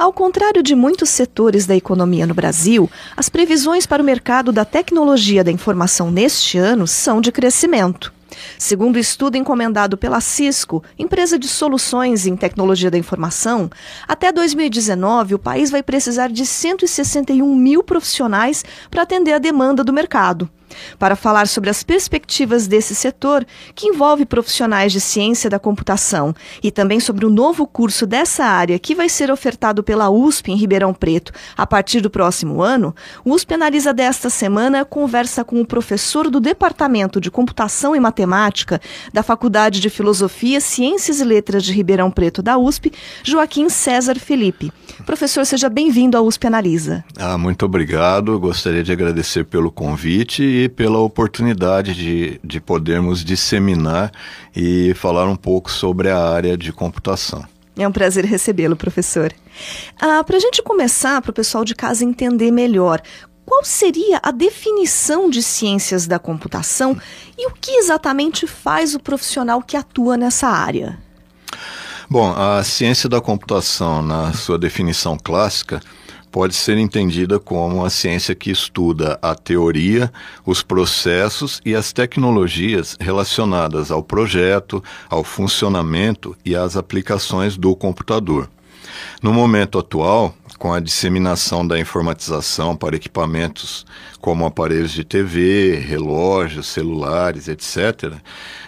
Ao contrário de muitos setores da economia no Brasil, as previsões para o mercado da tecnologia da informação neste ano são de crescimento. Segundo o estudo encomendado pela Cisco, empresa de soluções em tecnologia da informação, até 2019 o país vai precisar de 161 mil profissionais para atender a demanda do mercado. Para falar sobre as perspectivas desse setor, que envolve profissionais de ciência da computação, e também sobre o novo curso dessa área que vai ser ofertado pela USP em Ribeirão Preto a partir do próximo ano, o USP Analisa desta semana conversa com o professor do Departamento de Computação e Matemática da Faculdade de Filosofia, Ciências e Letras de Ribeirão Preto da USP, Joaquim César Felipe. Professor, seja bem-vindo à USP Analisa. Ah, muito obrigado. Gostaria de agradecer pelo convite e pela oportunidade de, de podermos disseminar e falar um pouco sobre a área de computação. É um prazer recebê-lo, professor. Ah, para a gente começar, para o pessoal de casa entender melhor, qual seria a definição de ciências da computação e o que exatamente faz o profissional que atua nessa área? Bom, a ciência da computação, na sua definição clássica, pode ser entendida como a ciência que estuda a teoria, os processos e as tecnologias relacionadas ao projeto, ao funcionamento e às aplicações do computador. No momento atual, com a disseminação da informatização para equipamentos como aparelhos de TV, relógios, celulares, etc.,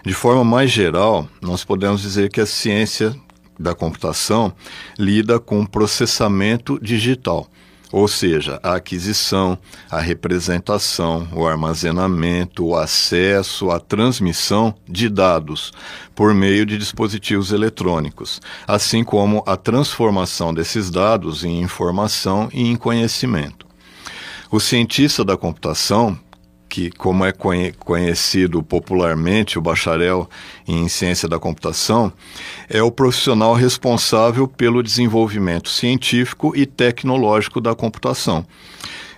de forma mais geral, nós podemos dizer que a ciência da computação lida com processamento digital, ou seja, a aquisição, a representação, o armazenamento, o acesso, a transmissão de dados por meio de dispositivos eletrônicos, assim como a transformação desses dados em informação e em conhecimento. O cientista da computação que, como é conhecido popularmente, o bacharel em ciência da computação, é o profissional responsável pelo desenvolvimento científico e tecnológico da computação.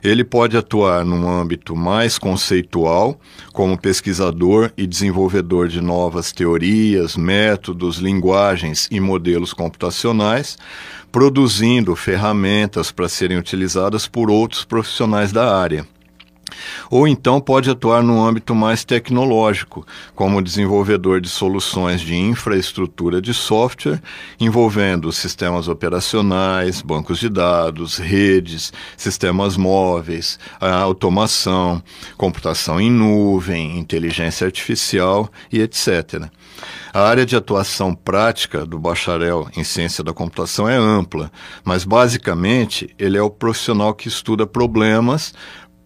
Ele pode atuar num âmbito mais conceitual, como pesquisador e desenvolvedor de novas teorias, métodos, linguagens e modelos computacionais, produzindo ferramentas para serem utilizadas por outros profissionais da área ou então pode atuar no âmbito mais tecnológico, como desenvolvedor de soluções de infraestrutura de software, envolvendo sistemas operacionais, bancos de dados, redes, sistemas móveis, automação, computação em nuvem, inteligência artificial e etc. A área de atuação prática do bacharel em ciência da computação é ampla, mas basicamente ele é o profissional que estuda problemas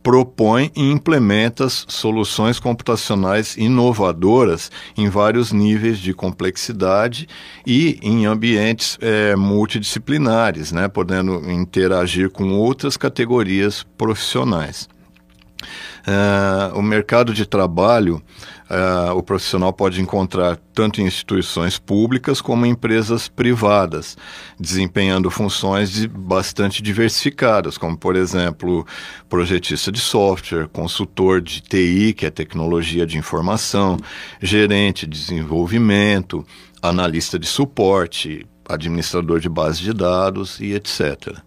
propõe e implementa soluções computacionais inovadoras em vários níveis de complexidade e em ambientes é, multidisciplinares, né, podendo interagir com outras categorias profissionais. Uh, o mercado de trabalho uh, o profissional pode encontrar tanto em instituições públicas como em empresas privadas, desempenhando funções de, bastante diversificadas, como, por exemplo, projetista de software, consultor de TI, que é tecnologia de informação, gerente de desenvolvimento, analista de suporte, administrador de base de dados e etc.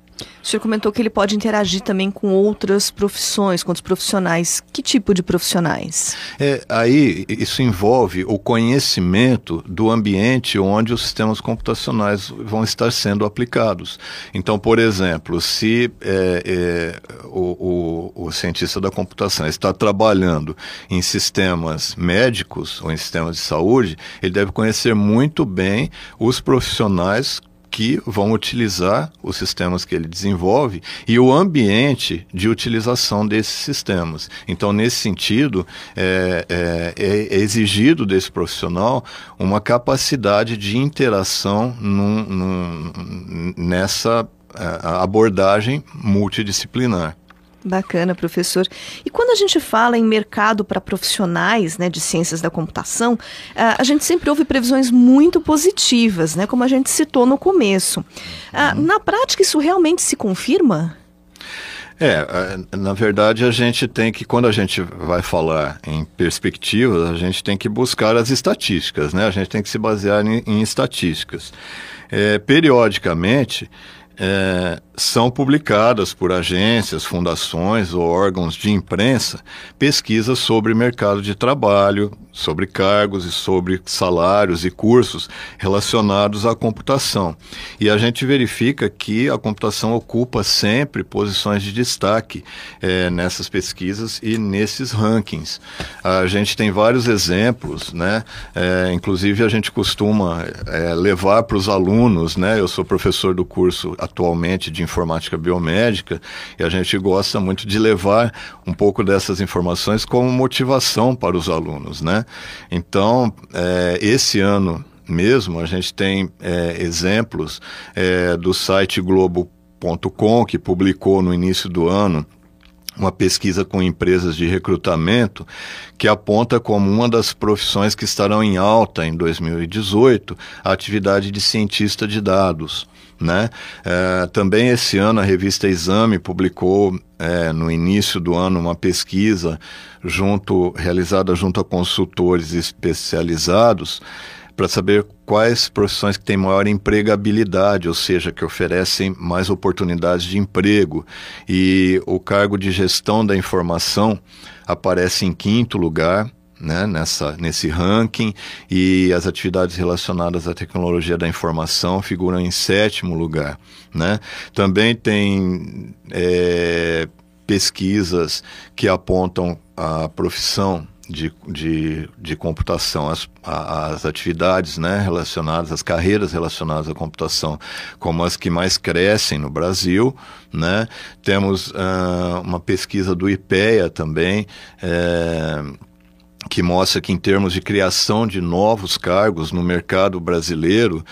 O senhor comentou que ele pode interagir também com outras profissões, com outros profissionais. Que tipo de profissionais? É, aí isso envolve o conhecimento do ambiente onde os sistemas computacionais vão estar sendo aplicados. Então, por exemplo, se é, é, o, o, o cientista da computação está trabalhando em sistemas médicos ou em sistemas de saúde, ele deve conhecer muito bem os profissionais que vão utilizar os sistemas que ele desenvolve e o ambiente de utilização desses sistemas. Então, nesse sentido, é, é, é exigido desse profissional uma capacidade de interação num, num, nessa é, abordagem multidisciplinar. Bacana, professor. E quando a gente fala em mercado para profissionais né, de ciências da computação, ah, a gente sempre ouve previsões muito positivas, né, como a gente citou no começo. Ah, uhum. Na prática, isso realmente se confirma? É, na verdade a gente tem que, quando a gente vai falar em perspectivas, a gente tem que buscar as estatísticas, né? A gente tem que se basear em, em estatísticas. É, periodicamente, é, são publicadas por agências, fundações ou órgãos de imprensa pesquisas sobre mercado de trabalho, sobre cargos e sobre salários e cursos relacionados à computação. E a gente verifica que a computação ocupa sempre posições de destaque é, nessas pesquisas e nesses rankings. A gente tem vários exemplos, né? É, inclusive a gente costuma é, levar para os alunos, né? Eu sou professor do curso atualmente de informática biomédica e a gente gosta muito de levar um pouco dessas informações como motivação para os alunos, né? Então, é, esse ano mesmo a gente tem é, exemplos é, do site Globo.com que publicou no início do ano uma pesquisa com empresas de recrutamento que aponta como uma das profissões que estarão em alta em 2018 a atividade de cientista de dados. Né? É, também esse ano a revista Exame publicou é, no início do ano uma pesquisa junto, realizada junto a consultores especializados para saber quais profissões que têm maior empregabilidade, ou seja, que oferecem mais oportunidades de emprego. E o cargo de gestão da informação aparece em quinto lugar, né, nessa, nesse ranking e as atividades relacionadas à tecnologia da informação figuram em sétimo lugar. Né? Também tem é, pesquisas que apontam a profissão de, de, de computação, as, as atividades né, relacionadas, as carreiras relacionadas à computação, como as que mais crescem no Brasil. Né? Temos uh, uma pesquisa do IPEA também. É, que mostra que, em termos de criação de novos cargos no mercado brasileiro,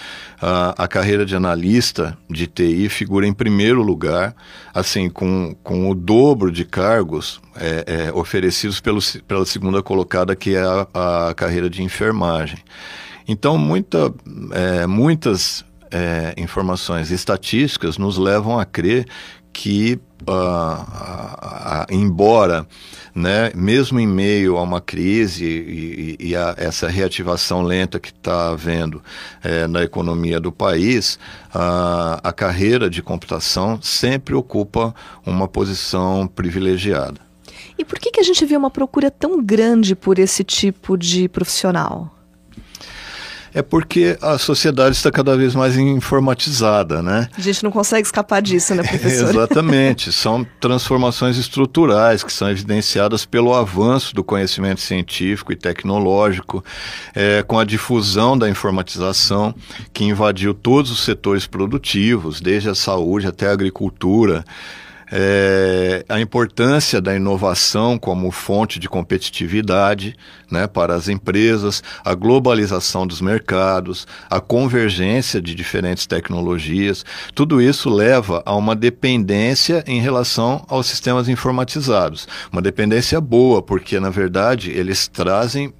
a, a carreira de analista de TI figura em primeiro lugar, assim, com, com o dobro de cargos é, é, oferecidos pelo, pela segunda colocada, que é a, a carreira de enfermagem. Então, muita, é, muitas é, informações estatísticas nos levam a crer que, embora, né, mesmo em meio a uma crise e, e a essa reativação lenta que está havendo é, na economia do país, uh, a carreira de computação sempre ocupa uma posição privilegiada. E por que, que a gente vê uma procura tão grande por esse tipo de profissional? É porque a sociedade está cada vez mais informatizada, né? A gente não consegue escapar disso, né, professor? Exatamente. São transformações estruturais que são evidenciadas pelo avanço do conhecimento científico e tecnológico, é, com a difusão da informatização que invadiu todos os setores produtivos, desde a saúde até a agricultura é, a importância da inovação como fonte de competitividade né, para as empresas, a globalização dos mercados, a convergência de diferentes tecnologias, tudo isso leva a uma dependência em relação aos sistemas informatizados. Uma dependência boa, porque na verdade eles trazem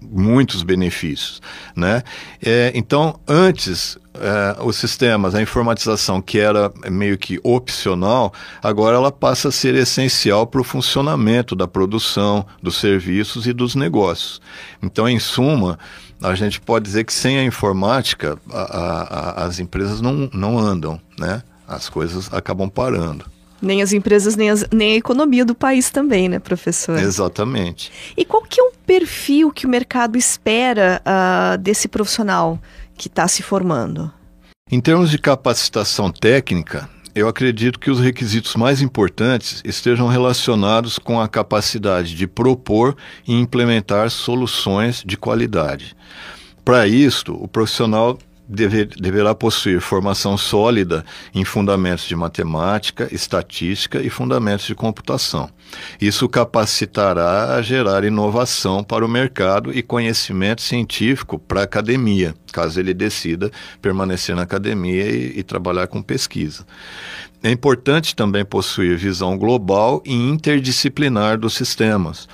muitos benefícios, né? É, então, antes é, os sistemas, a informatização que era meio que opcional, agora ela passa a ser essencial para o funcionamento da produção, dos serviços e dos negócios. Então, em suma, a gente pode dizer que sem a informática a, a, as empresas não, não andam, né? As coisas acabam parando. Nem as empresas, nem, as, nem a economia do país também, né, professor? Exatamente. E qual que é o perfil que o mercado espera uh, desse profissional que está se formando? Em termos de capacitação técnica, eu acredito que os requisitos mais importantes estejam relacionados com a capacidade de propor e implementar soluções de qualidade. Para isto, o profissional deve, deverá possuir formação sólida em fundamentos de matemática, estatística e fundamentos de computação. Isso capacitará a gerar inovação para o mercado e conhecimento científico para a academia, caso ele decida permanecer na academia e, e trabalhar com pesquisa. É importante também possuir visão global e interdisciplinar dos sistemas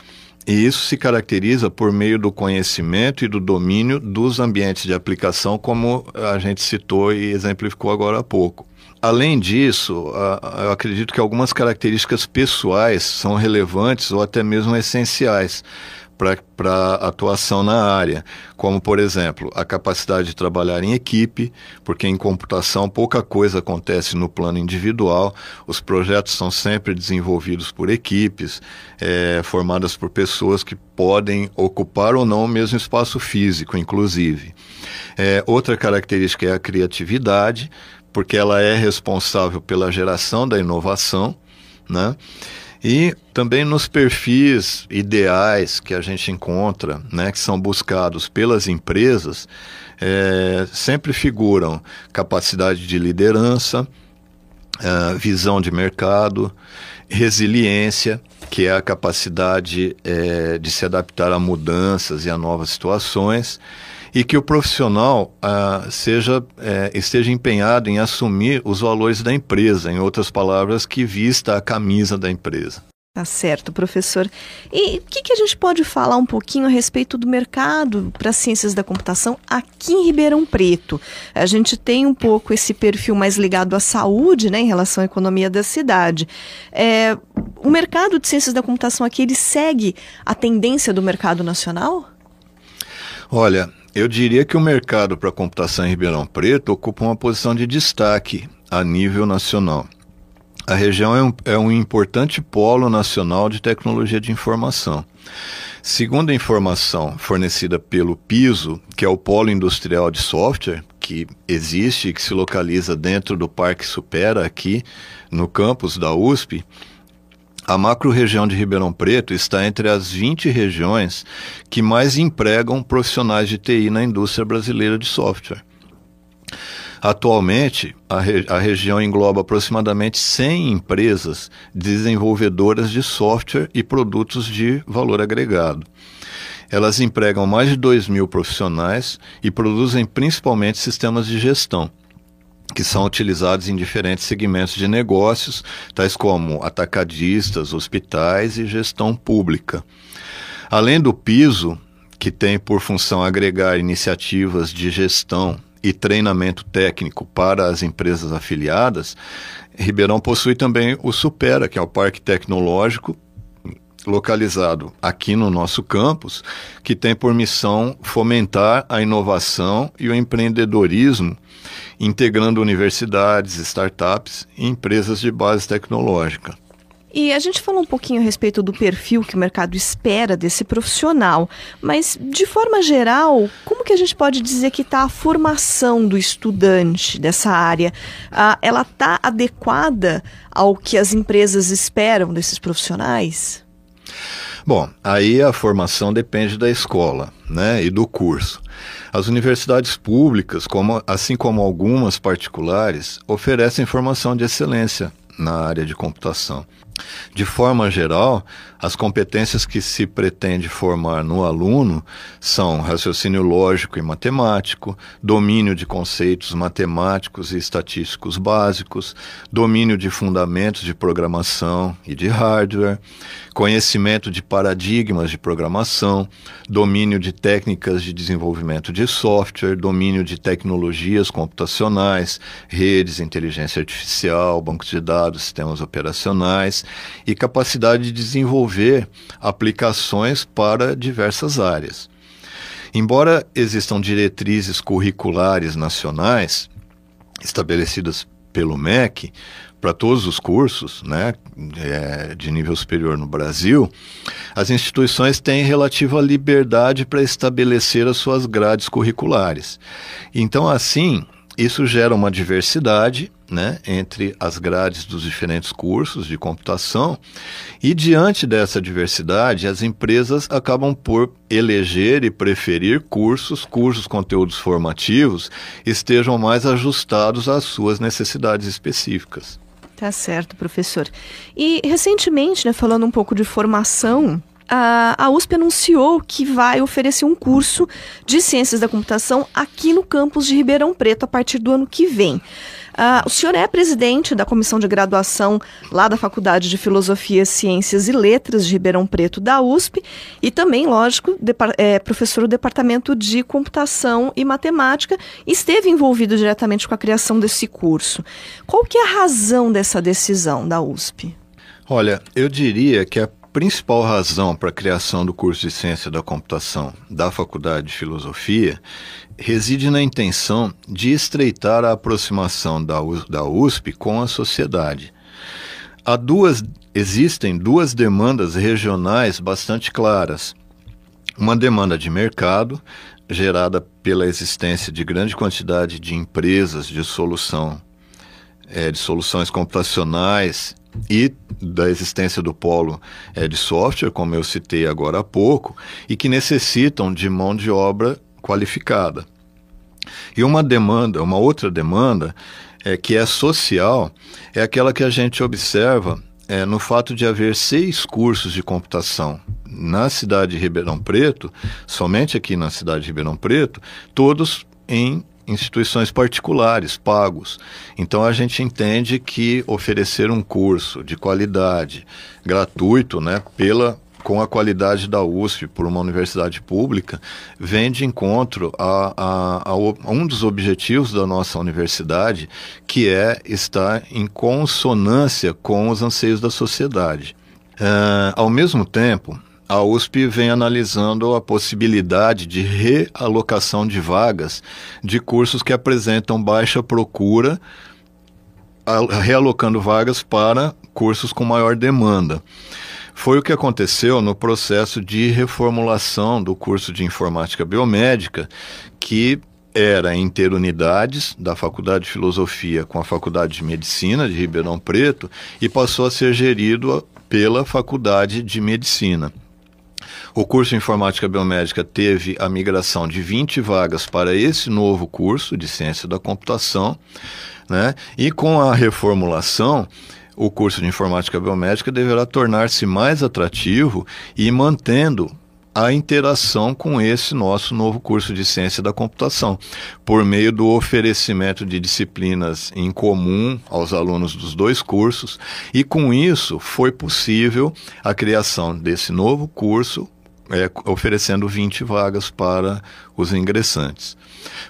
e isso se caracteriza por meio do conhecimento e do domínio dos ambientes de aplicação, como a gente citou e exemplificou agora há pouco. Além disso, eu acredito que algumas características pessoais são relevantes ou até mesmo essenciais para atuação na área, como, por exemplo, a capacidade de trabalhar em equipe, porque em computação pouca coisa acontece no plano individual, os projetos são sempre desenvolvidos por equipes, é, formadas por pessoas que podem ocupar ou não o mesmo espaço físico, inclusive. É, outra característica é a criatividade, porque ela é responsável pela geração da inovação, né? E também nos perfis ideais que a gente encontra, né, que são buscados pelas empresas, é, sempre figuram capacidade de liderança, é, visão de mercado, resiliência, que é a capacidade é, de se adaptar a mudanças e a novas situações, e que o profissional ah, seja, é, esteja empenhado em assumir os valores da empresa, em outras palavras, que vista a camisa da empresa. Tá certo, professor. E o que, que, a gente pode falar um pouquinho a respeito do mercado para ciências da computação aqui em Ribeirão Preto? A gente tem um pouco esse perfil mais ligado à saúde, né, em relação à economia da cidade. É, o mercado de ciências da computação aqui, ele segue a tendência do mercado nacional? Olha, eu diria que o mercado para computação em Ribeirão Preto ocupa uma posição de destaque a nível nacional. A região é um, é um importante polo nacional de tecnologia de informação. Segundo a informação fornecida pelo PISO, que é o Polo Industrial de Software, que existe e que se localiza dentro do Parque Supera, aqui no campus da USP, a macro-região de Ribeirão Preto está entre as 20 regiões que mais empregam profissionais de TI na indústria brasileira de software. Atualmente, a, re a, região engloba aproximadamente 100 empresas desenvolvedoras de software e produtos de valor agregado. Elas empregam mais de 2 mil profissionais e produzem principalmente sistemas de gestão que são utilizados em diferentes segmentos de negócios, tais como atacadistas, hospitais e gestão pública. Além do piso, que tem por função agregar iniciativas de gestão e treinamento técnico para as empresas afiliadas, Ribeirão possui também o Supera, que é o Parque Tecnológico localizado aqui no nosso campus, que tem por missão fomentar a inovação e o empreendedorismo integrando universidades, startups e empresas de base tecnológica. E a gente falou um pouquinho a respeito do perfil que o mercado espera desse profissional, mas de forma geral, como que a gente pode dizer que está a formação do estudante dessa área? Ah, ela está adequada ao que as empresas esperam desses profissionais? Bom, aí a formação depende da escola né, e do curso. As universidades públicas, como, assim como algumas particulares, oferecem formação de excelência na área de computação. De forma geral, as competências que se pretende formar no aluno são raciocínio lógico e matemático, domínio de conceitos matemáticos e estatísticos básicos, domínio de fundamentos de programação e de hardware, conhecimento de paradigmas de programação, domínio de técnicas de desenvolvimento de software, domínio de tecnologias computacionais, redes, inteligência artificial, bancos de dados, sistemas operacionais e capacidade de desenvolver aplicações para diversas áreas. Embora existam diretrizes curriculares nacionais estabelecidas pelo MEC para todos os cursos né, é, de nível superior no Brasil, as instituições têm relativa liberdade para estabelecer as suas grades curriculares. Então, assim, isso gera uma diversidade né, entre as grades dos diferentes cursos de computação, e diante dessa diversidade, as empresas acabam por eleger e preferir cursos cujos conteúdos formativos estejam mais ajustados às suas necessidades específicas. Tá certo, professor. E recentemente, né, falando um pouco de formação, a, USP anunciou que vai oferecer um curso de ciências da computação aqui no campus de Ribeirão Preto a partir do ano que vem. Uh, o senhor é presidente da comissão de graduação lá da Faculdade de Filosofia, Ciências e Letras de Ribeirão Preto da USP e também, lógico, é, professor do Departamento de Computação e Matemática. Esteve envolvido diretamente com a criação desse curso. Qual que é a razão dessa decisão da USP? Olha, eu diria que a principal razão para a criação do curso de Ciência da Computação da Faculdade de Filosofia reside na intenção de estreitar a aproximação da, USP com a sociedade. Há duas, existem duas demandas regionais bastante claras. Uma demanda de mercado, gerada pela existência de grande quantidade de empresas de solução, é, de soluções computacionais e da existência do polo é, de software, como eu citei agora há pouco, e que necessitam de mão de obra qualificada. E uma demanda, uma outra demanda, é, que é social, é aquela que a gente observa é, no fato de haver seis cursos de computação na cidade de Ribeirão Preto, somente aqui na cidade de Ribeirão Preto, todos em instituições particulares, pagos. Então a gente entende que oferecer um curso de qualidade, gratuito, né, pela com a qualidade da USP por uma universidade pública, vem de encontro a, a, a, um dos objetivos da nossa universidade, que é estar em consonância com os anseios da sociedade. Uh, ao mesmo tempo, a USP vem analisando a possibilidade de realocação de vagas de cursos que apresentam baixa procura, realocando vagas para cursos com maior demanda. Foi o que aconteceu no processo de reformulação do curso de informática biomédica, que era em unidades da Faculdade de Filosofia com a Faculdade de Medicina de Ribeirão Preto e passou a ser gerido pela Faculdade de Medicina. O curso de Informática Biomédica teve a migração de 20 vagas para esse novo curso de Ciência da Computação, né? E com a reformulação, o curso de Informática Biomédica deverá tornar-se mais atrativo e mantendo a interação com esse nosso novo curso de Ciência da Computação, por meio do oferecimento de disciplinas em comum aos alunos dos dois cursos, e com isso foi possível a criação desse novo curso é, oferecendo 20 vagas para os ingressantes.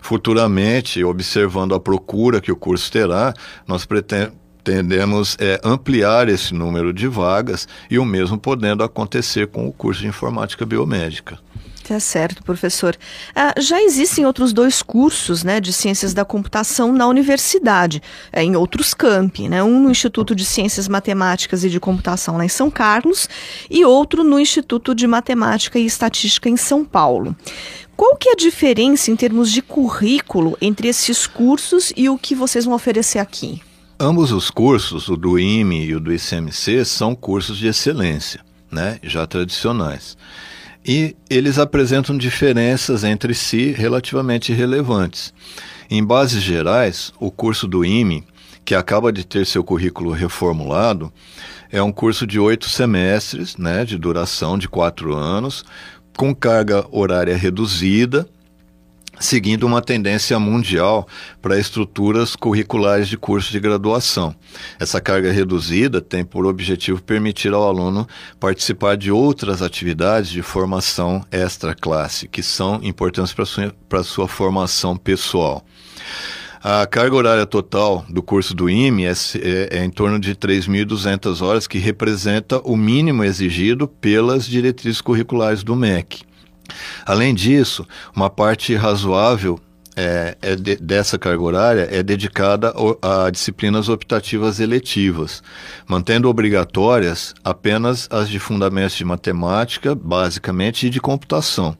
Futuramente, observando a procura que o curso terá, nós pretendemos é, ampliar esse número de vagas e o mesmo podendo acontecer com o curso de informática biomédica. Tá certo, professor. Ah, já existem outros dois cursos né, de ciências da computação na universidade, é, em outros campi, né? Um no Instituto de Ciências Matemáticas e de Computação lá em São Carlos e outro no Instituto de Matemática e Estatística em São Paulo. Qual que é a diferença em termos de currículo entre esses cursos e o que vocês vão oferecer aqui? Ambos os cursos, o do IME e o do ICMC, são cursos de excelência, né, já tradicionais e eles apresentam diferenças entre si relativamente relevantes. Em bases gerais, o curso do IME, que acaba de ter seu currículo reformulado, é um curso de oito semestres, né, de duração de quatro anos, com carga horária reduzida seguindo uma tendência mundial para estruturas curriculares de curso de graduação. Essa carga reduzida tem por objetivo permitir ao aluno participar de outras atividades de formação extra-classe, que são importantes para sua, para sua formação pessoal. A carga horária total do curso do IME é, é, é em torno de 3.200 horas, que representa o mínimo exigido pelas diretrizes curriculares do MEC. Além disso, uma parte razoável é, é de, dessa carga horária é dedicada a disciplinas optativas eletivas, mantendo obrigatórias apenas as de fundamentos de matemática, basicamente, e de computação.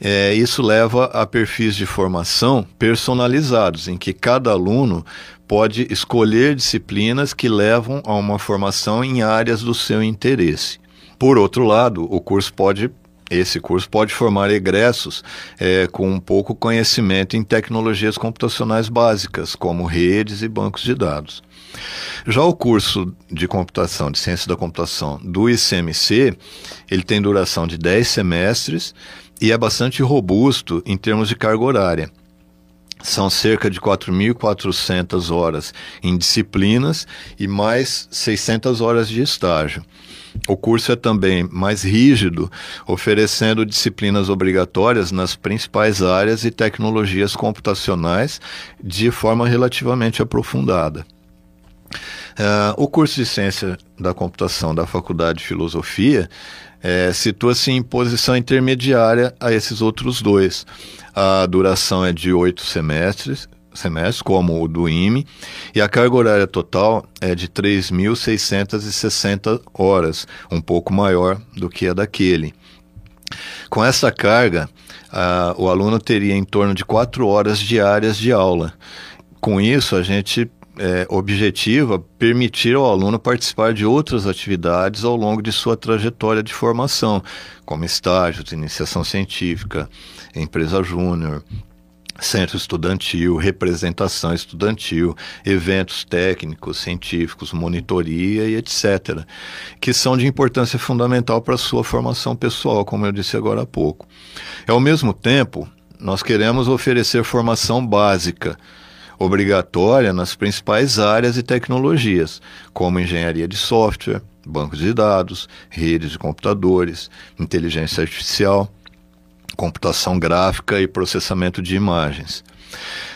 É, isso leva a perfis de formação personalizados, em que cada aluno pode escolher disciplinas que levam a uma formação em áreas do seu interesse. Por outro lado, o curso pode esse curso pode formar egressos é, com um pouco conhecimento em tecnologias computacionais básicas, como redes e bancos de dados. Já o curso de computação, de ciência da computação do ICMC, ele tem duração de 10 semestres e é bastante robusto em termos de carga horária. São cerca de 4.400 horas em disciplinas e mais 600 horas de estágio. O curso é também mais rígido, oferecendo disciplinas obrigatórias nas principais áreas e tecnologias computacionais de forma relativamente aprofundada. Uh, o curso de Ciência da Computação da Faculdade de Filosofia é, situa-se em posição intermediária a esses outros dois. A duração é de oito semestres, semestres, como o do IME, e a carga horária total é de 3.660 horas, um pouco maior do que a daquele. Com essa carga, a, o aluno teria em torno de quatro horas diárias de aula. Com isso, a gente é, objetiva permitir ao aluno participar de outras atividades ao longo de sua trajetória de formação, como estágios, iniciação científica, empresa júnior, centro estudantil, representação estudantil, eventos técnicos, científicos, monitoria e etc., que são de importância fundamental para a sua formação pessoal, como eu disse agora há pouco. Ao mesmo tempo, nós queremos oferecer formação básica, obrigatória nas principais áreas e tecnologias, como engenharia de software, bancos de dados, redes de computadores, inteligência artificial, computação gráfica e processamento de imagens.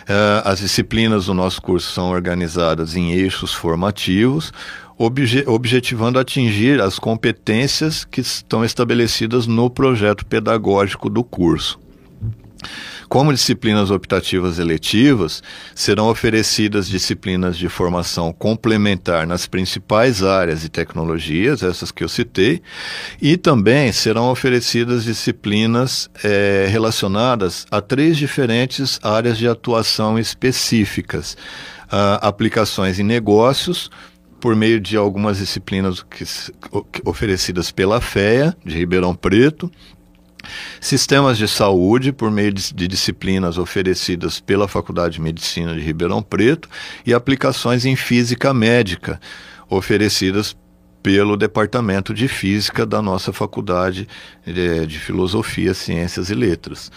Uh, as disciplinas do nosso curso são organizadas em eixos formativos, obje objetivando atingir as competências que estão estabelecidas no projeto pedagógico do curso. Como disciplinas optativas eletivas, serão oferecidas disciplinas de formação complementar nas principais áreas e tecnologias, essas que eu citei, e também serão oferecidas disciplinas é, relacionadas a três diferentes áreas de atuação específicas. Uh, aplicações em negócios, por meio de algumas disciplinas que, oferecidas pela FEA, de Ribeirão Preto, Sistemas de saúde, por meio de, disciplinas oferecidas pela Faculdade de Medicina de Ribeirão Preto, e aplicações em física médica, oferecidas pelo Departamento de Física da nossa Faculdade de, de Filosofia, Ciências e Letras.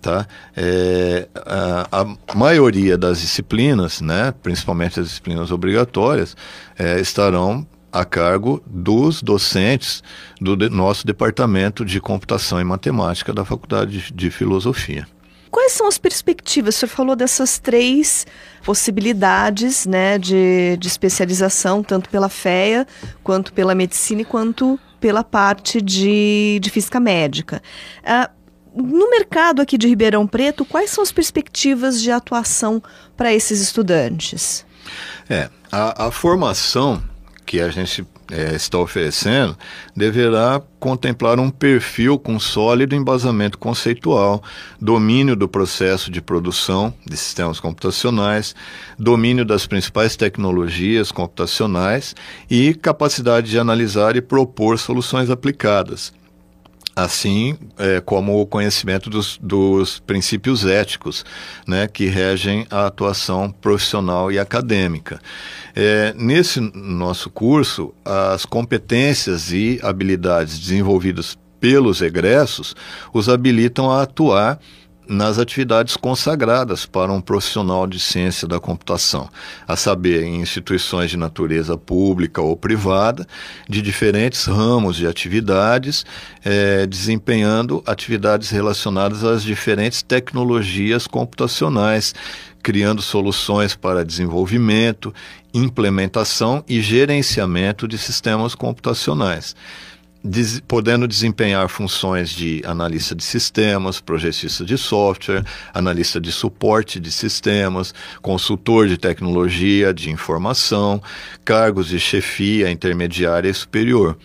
Tá? É, a, a, maioria das disciplinas, né, principalmente as disciplinas obrigatórias, é, estarão a cargo dos docentes do de, nosso departamento de computação e matemática da Faculdade de Filosofia. Quais são as perspectivas? Senhor falou dessas três possibilidades né, de, de especialização, tanto pela FEA, quanto pela medicina, quanto pela parte de, de física médica. Ah, no mercado aqui de Ribeirão Preto, quais são as perspectivas de atuação para esses estudantes? É, a, a formação que a gente é, está oferecendo deverá contemplar um perfil com sólido embasamento conceitual, domínio do processo de produção de sistemas computacionais, domínio das principais tecnologias computacionais e capacidade de analisar e propor soluções aplicadas assim é, como o conhecimento dos, dos, princípios éticos né, que regem a atuação profissional e acadêmica. É, nesse nosso curso, as competências e habilidades desenvolvidas pelos egressos os habilitam a atuar nas atividades consagradas para um profissional de ciência da computação, a saber, em instituições de natureza pública ou privada, de diferentes ramos de atividades, eh, desempenhando atividades relacionadas às diferentes tecnologias computacionais, criando soluções para desenvolvimento, implementação e gerenciamento de sistemas computacionais des, podendo desempenhar funções de analista de sistemas, projetista de software, analista de suporte de sistemas, consultor de tecnologia de informação, cargos de chefia intermediária e superior.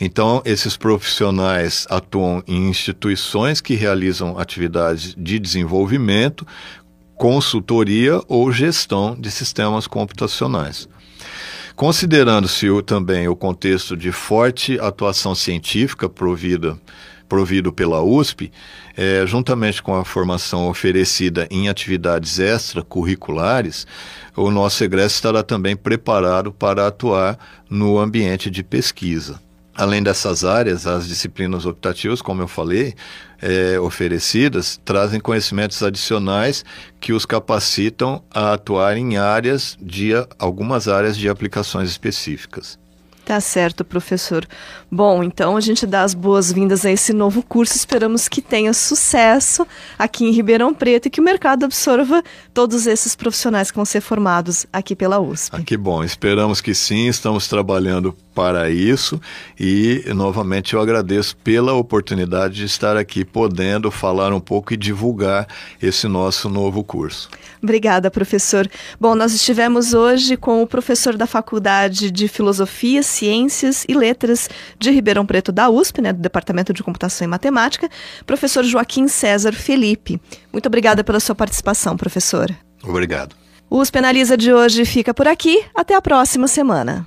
Então, esses profissionais atuam em instituições que realizam atividades de desenvolvimento, consultoria ou gestão de sistemas computacionais. Considerando-se também o contexto de forte atuação científica provida provido pela USP, é, juntamente com a formação oferecida em atividades extracurriculares, o nosso egresso estará também preparado para atuar no ambiente de pesquisa. Além dessas áreas, as disciplinas optativas, como eu falei, é, oferecidas, trazem conhecimentos adicionais que os capacitam a atuar em áreas de algumas áreas de aplicações específicas. Tá certo, professor. Bom, então a gente dá as boas-vindas a esse novo curso. Esperamos que tenha sucesso aqui em Ribeirão Preto e que o mercado absorva todos esses profissionais que vão ser formados aqui pela USP. Ah, que bom. Esperamos que sim. Estamos trabalhando para isso e novamente eu agradeço pela oportunidade de estar aqui podendo falar um pouco e divulgar esse nosso novo curso. Obrigada, professor. Bom, nós estivemos hoje com o professor da Faculdade de Filosofia, Ciências e Letras de Ribeirão Preto da USP, né, do Departamento de Computação e Matemática, professor Joaquim César Felipe. Muito obrigada pela sua participação, professor. Obrigado. O USP Analisa de hoje fica por aqui. Até a próxima semana.